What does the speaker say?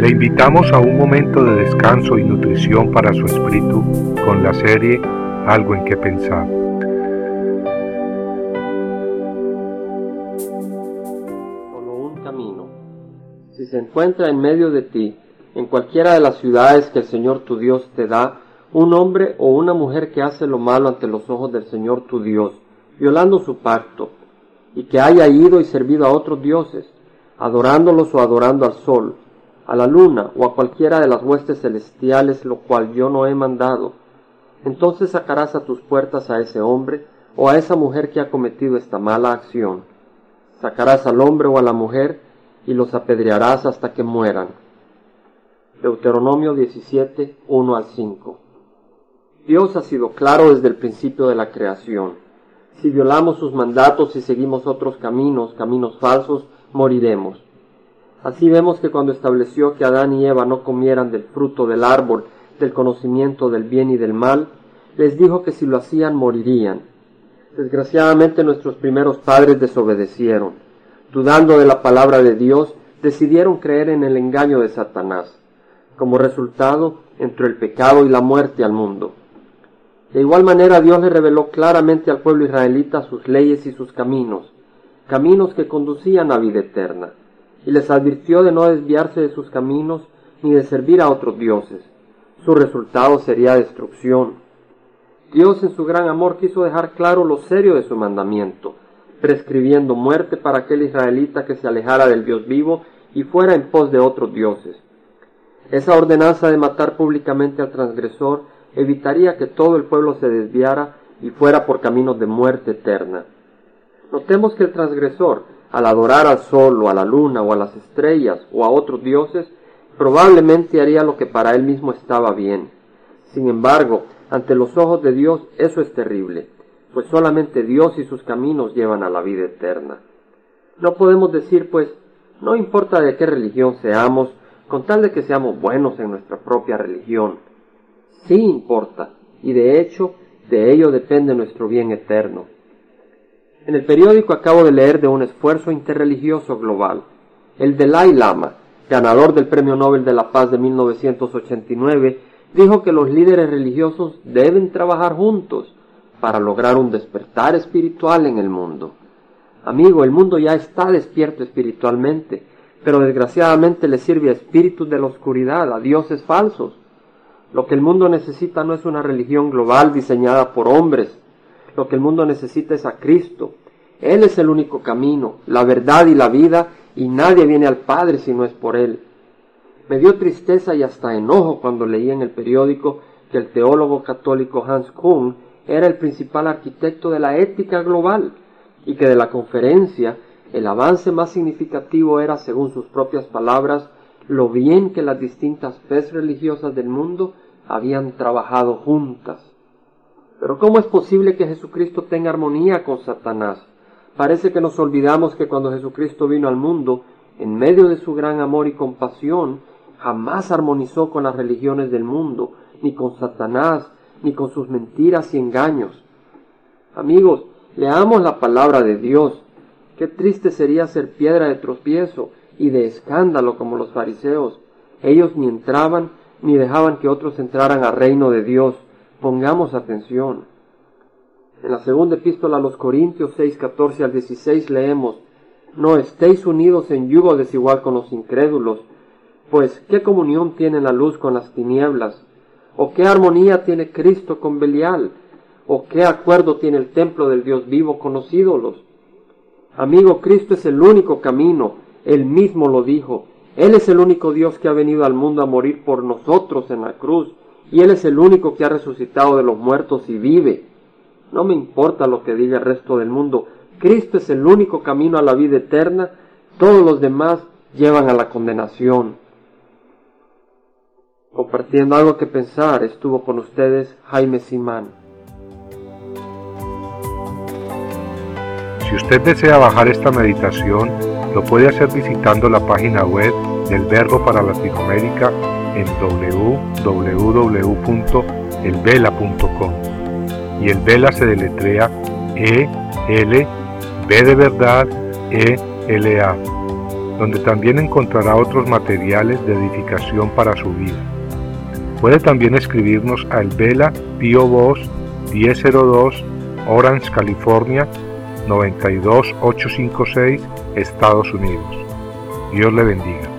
Le invitamos a un momento de descanso y nutrición para su espíritu con la serie Algo en que pensar. Solo un camino. Si se encuentra en medio de ti, en cualquiera de las ciudades que el Señor tu Dios te da, un hombre o una mujer que hace lo malo ante los ojos del Señor tu Dios, violando su pacto, y que haya ido y servido a otros dioses, adorándolos o adorando al sol, a la luna o a cualquiera de las huestes celestiales, lo cual yo no he mandado, entonces sacarás a tus puertas a ese hombre o a esa mujer que ha cometido esta mala acción. Sacarás al hombre o a la mujer y los apedrearás hasta que mueran. Deuteronomio 17, 1 al 5. Dios ha sido claro desde el principio de la creación. Si violamos sus mandatos y seguimos otros caminos, caminos falsos, moriremos. Así vemos que cuando estableció que Adán y Eva no comieran del fruto del árbol del conocimiento del bien y del mal, les dijo que si lo hacían morirían. Desgraciadamente nuestros primeros padres desobedecieron. Dudando de la palabra de Dios, decidieron creer en el engaño de Satanás. Como resultado, entró el pecado y la muerte al mundo. De igual manera Dios le reveló claramente al pueblo israelita sus leyes y sus caminos, caminos que conducían a vida eterna y les advirtió de no desviarse de sus caminos ni de servir a otros dioses. Su resultado sería destrucción. Dios en su gran amor quiso dejar claro lo serio de su mandamiento, prescribiendo muerte para aquel israelita que se alejara del Dios vivo y fuera en pos de otros dioses. Esa ordenanza de matar públicamente al transgresor evitaría que todo el pueblo se desviara y fuera por caminos de muerte eterna. Notemos que el transgresor, al adorar al sol o a la luna o a las estrellas o a otros dioses, probablemente haría lo que para él mismo estaba bien. Sin embargo, ante los ojos de Dios eso es terrible, pues solamente Dios y sus caminos llevan a la vida eterna. No podemos decir, pues, no importa de qué religión seamos, con tal de que seamos buenos en nuestra propia religión. Sí importa, y de hecho, de ello depende nuestro bien eterno. En el periódico acabo de leer de un esfuerzo interreligioso global. El Dalai Lama, ganador del Premio Nobel de la Paz de 1989, dijo que los líderes religiosos deben trabajar juntos para lograr un despertar espiritual en el mundo. Amigo, el mundo ya está despierto espiritualmente, pero desgraciadamente le sirve a espíritus de la oscuridad, a dioses falsos. Lo que el mundo necesita no es una religión global diseñada por hombres, lo que el mundo necesita es a Cristo. Él es el único camino, la verdad y la vida, y nadie viene al Padre si no es por Él. Me dio tristeza y hasta enojo cuando leí en el periódico que el teólogo católico Hans Kuhn era el principal arquitecto de la ética global y que de la conferencia el avance más significativo era, según sus propias palabras, lo bien que las distintas fes religiosas del mundo habían trabajado juntas. Pero ¿cómo es posible que Jesucristo tenga armonía con Satanás? Parece que nos olvidamos que cuando Jesucristo vino al mundo, en medio de su gran amor y compasión, jamás armonizó con las religiones del mundo, ni con Satanás, ni con sus mentiras y engaños. Amigos, leamos la palabra de Dios. Qué triste sería ser piedra de tropiezo y de escándalo como los fariseos. Ellos ni entraban ni dejaban que otros entraran al reino de Dios. Pongamos atención. En la segunda epístola a los Corintios 6, 14 al 16 leemos, No estéis unidos en yugo desigual con los incrédulos, pues ¿qué comunión tiene la luz con las tinieblas? ¿O qué armonía tiene Cristo con Belial? ¿O qué acuerdo tiene el templo del Dios vivo con los ídolos? Amigo, Cristo es el único camino, Él mismo lo dijo. Él es el único Dios que ha venido al mundo a morir por nosotros en la cruz y Él es el único que ha resucitado de los muertos y vive. No me importa lo que diga el resto del mundo, Cristo es el único camino a la vida eterna, todos los demás llevan a la condenación. Compartiendo algo que pensar, estuvo con ustedes Jaime Simán. Si usted desea bajar esta meditación, lo puede hacer visitando la página web del Verbo para Latinoamérica en www.elvela.com. Y el Vela se deletrea E L B de verdad E L A. donde también encontrará otros materiales de edificación para su vida. Puede también escribirnos a El Vela Pio Box 1002 Orange, California 92856, Estados Unidos. Dios le bendiga.